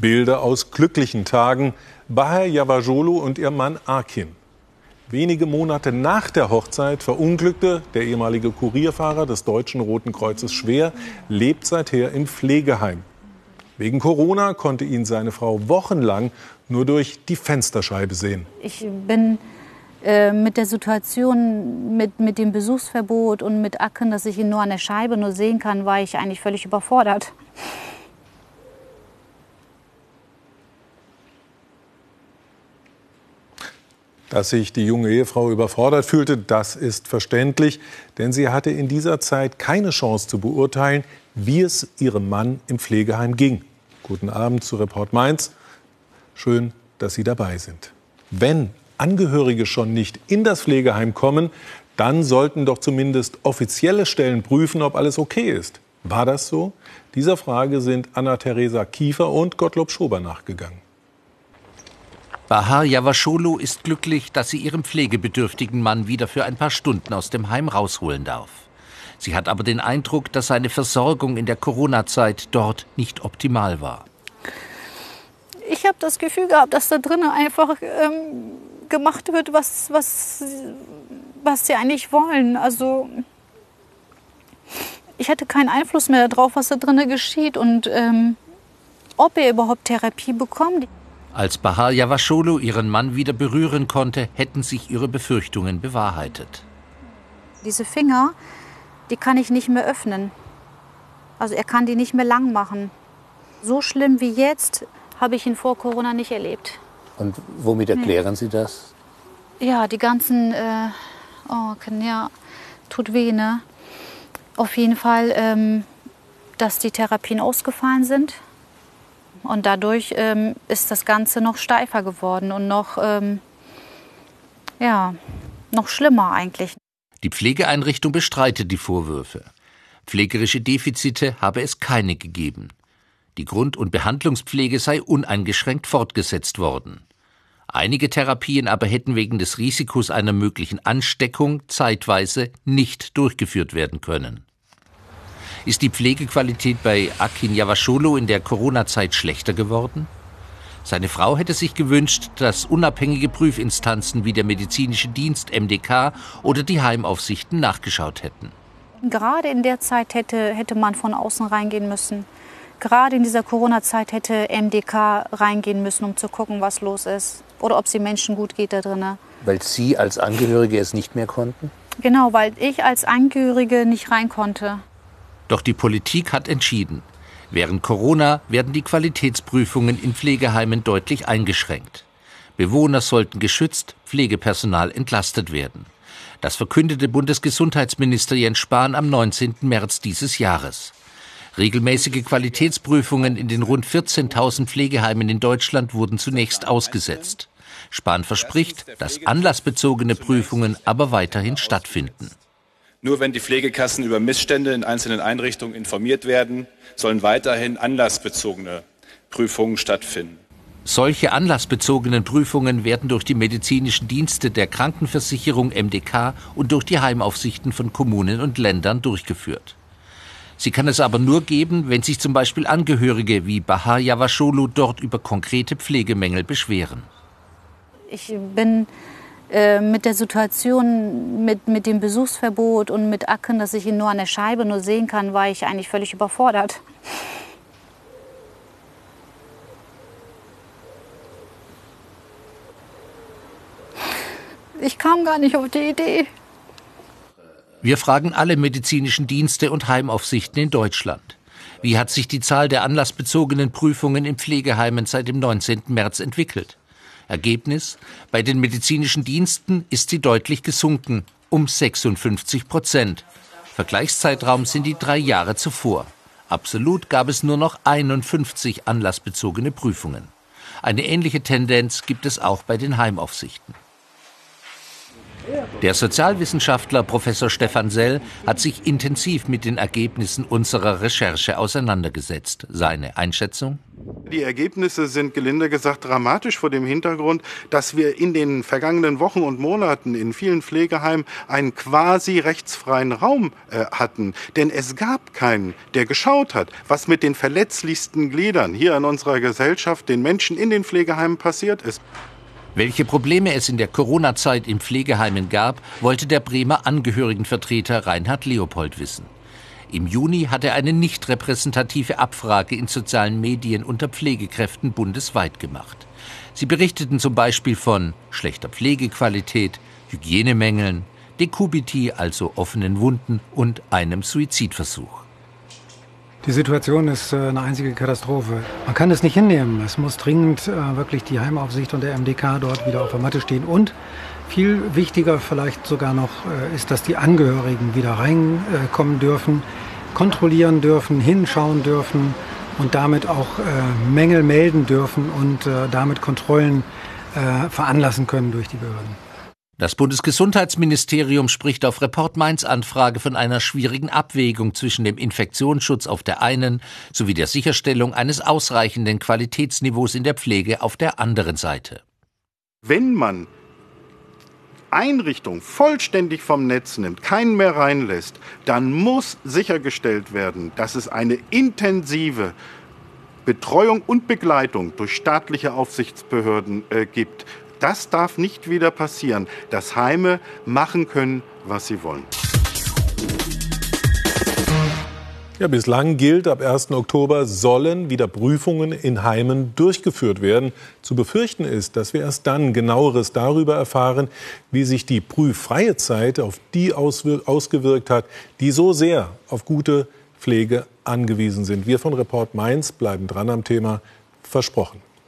Bilder aus glücklichen Tagen. Bahar Yavajolo und ihr Mann Akin. Wenige Monate nach der Hochzeit verunglückte der ehemalige Kurierfahrer des Deutschen Roten Kreuzes schwer, lebt seither im Pflegeheim. Wegen Corona konnte ihn seine Frau wochenlang nur durch die Fensterscheibe sehen. Ich bin äh, mit der Situation, mit, mit dem Besuchsverbot und mit Acken, dass ich ihn nur an der Scheibe nur sehen kann, war ich eigentlich völlig überfordert. Dass sich die junge Ehefrau überfordert fühlte, das ist verständlich, denn sie hatte in dieser Zeit keine Chance zu beurteilen, wie es ihrem Mann im Pflegeheim ging. Guten Abend zu Report Mainz. Schön, dass Sie dabei sind. Wenn Angehörige schon nicht in das Pflegeheim kommen, dann sollten doch zumindest offizielle Stellen prüfen, ob alles okay ist. War das so? Dieser Frage sind Anna-Theresa Kiefer und Gottlob Schober nachgegangen. Bahar Yavasholo ist glücklich, dass sie ihren pflegebedürftigen Mann wieder für ein paar Stunden aus dem Heim rausholen darf. Sie hat aber den Eindruck, dass seine Versorgung in der Corona-Zeit dort nicht optimal war. Ich habe das Gefühl gehabt, dass da drinnen einfach ähm, gemacht wird, was, was, was sie eigentlich wollen. Also ich hatte keinen Einfluss mehr darauf, was da drinnen geschieht und ähm, ob er überhaupt Therapie bekommt. Als Bahar Yavasholo ihren Mann wieder berühren konnte, hätten sich ihre Befürchtungen bewahrheitet. Diese Finger, die kann ich nicht mehr öffnen. Also er kann die nicht mehr lang machen. So schlimm wie jetzt habe ich ihn vor Corona nicht erlebt. Und womit erklären nee. Sie das? Ja, die ganzen, äh, oh, ja, tut weh, ne? Auf jeden Fall, ähm, dass die Therapien ausgefallen sind. Und dadurch ähm, ist das Ganze noch steifer geworden und noch, ähm, ja, noch schlimmer eigentlich. Die Pflegeeinrichtung bestreitet die Vorwürfe. Pflegerische Defizite habe es keine gegeben. Die Grund- und Behandlungspflege sei uneingeschränkt fortgesetzt worden. Einige Therapien aber hätten wegen des Risikos einer möglichen Ansteckung zeitweise nicht durchgeführt werden können. Ist die Pflegequalität bei Akin Yavasholo in der Corona-Zeit schlechter geworden? Seine Frau hätte sich gewünscht, dass unabhängige Prüfinstanzen wie der medizinische Dienst MDK oder die Heimaufsichten nachgeschaut hätten. Gerade in der Zeit hätte, hätte man von außen reingehen müssen. Gerade in dieser Corona-Zeit hätte MDK reingehen müssen, um zu gucken, was los ist. Oder ob es den Menschen gut geht da drin. Weil Sie als Angehörige es nicht mehr konnten? Genau, weil ich als Angehörige nicht rein konnte. Doch die Politik hat entschieden. Während Corona werden die Qualitätsprüfungen in Pflegeheimen deutlich eingeschränkt. Bewohner sollten geschützt, Pflegepersonal entlastet werden. Das verkündete Bundesgesundheitsminister Jens Spahn am 19. März dieses Jahres. Regelmäßige Qualitätsprüfungen in den rund 14.000 Pflegeheimen in Deutschland wurden zunächst ausgesetzt. Spahn verspricht, dass anlassbezogene Prüfungen aber weiterhin stattfinden. Nur wenn die Pflegekassen über Missstände in einzelnen Einrichtungen informiert werden, sollen weiterhin anlassbezogene Prüfungen stattfinden. Solche anlassbezogenen Prüfungen werden durch die medizinischen Dienste der Krankenversicherung MDK und durch die Heimaufsichten von Kommunen und Ländern durchgeführt. Sie kann es aber nur geben, wenn sich zum Beispiel Angehörige wie Bahar Yavasholu dort über konkrete Pflegemängel beschweren. Ich bin äh, mit der Situation, mit, mit dem Besuchsverbot und mit Acken, dass ich ihn nur an der Scheibe nur sehen kann, war ich eigentlich völlig überfordert. Ich kam gar nicht auf die Idee. Wir fragen alle medizinischen Dienste und Heimaufsichten in Deutschland. Wie hat sich die Zahl der anlassbezogenen Prüfungen in Pflegeheimen seit dem 19. März entwickelt? Ergebnis? Bei den medizinischen Diensten ist sie deutlich gesunken, um 56 Prozent. Vergleichszeitraum sind die drei Jahre zuvor. Absolut gab es nur noch 51 anlassbezogene Prüfungen. Eine ähnliche Tendenz gibt es auch bei den Heimaufsichten. Der Sozialwissenschaftler Professor Stefan Sell hat sich intensiv mit den Ergebnissen unserer Recherche auseinandergesetzt. Seine Einschätzung? Die Ergebnisse sind gelinde gesagt dramatisch vor dem Hintergrund, dass wir in den vergangenen Wochen und Monaten in vielen Pflegeheimen einen quasi rechtsfreien Raum äh, hatten. Denn es gab keinen, der geschaut hat, was mit den verletzlichsten Gliedern hier in unserer Gesellschaft, den Menschen in den Pflegeheimen passiert ist. Welche Probleme es in der Corona-Zeit in Pflegeheimen gab, wollte der Bremer Angehörigenvertreter Reinhard Leopold wissen. Im Juni hat er eine nicht repräsentative Abfrage in sozialen Medien unter Pflegekräften bundesweit gemacht. Sie berichteten zum Beispiel von schlechter Pflegequalität, Hygienemängeln, Dekubiti, also offenen Wunden und einem Suizidversuch. Die Situation ist äh, eine einzige Katastrophe. Man kann es nicht hinnehmen. Es muss dringend äh, wirklich die Heimaufsicht und der MDK dort wieder auf der Matte stehen. Und viel wichtiger vielleicht sogar noch äh, ist, dass die Angehörigen wieder reinkommen dürfen, kontrollieren dürfen, hinschauen dürfen und damit auch Mängel melden dürfen und damit Kontrollen veranlassen können durch die Behörden. Das Bundesgesundheitsministerium spricht auf Report Mainz Anfrage von einer schwierigen Abwägung zwischen dem Infektionsschutz auf der einen sowie der Sicherstellung eines ausreichenden Qualitätsniveaus in der Pflege auf der anderen Seite. Wenn man Einrichtung vollständig vom Netz nimmt, keinen mehr reinlässt, dann muss sichergestellt werden, dass es eine intensive Betreuung und Begleitung durch staatliche Aufsichtsbehörden äh, gibt. Das darf nicht wieder passieren, dass Heime machen können, was sie wollen. Ja, bislang gilt, ab 1. Oktober sollen wieder Prüfungen in Heimen durchgeführt werden. Zu befürchten ist, dass wir erst dann genaueres darüber erfahren, wie sich die prüffreie Zeit auf die ausgewirkt hat, die so sehr auf gute Pflege angewiesen sind. Wir von Report Mainz bleiben dran am Thema. Versprochen.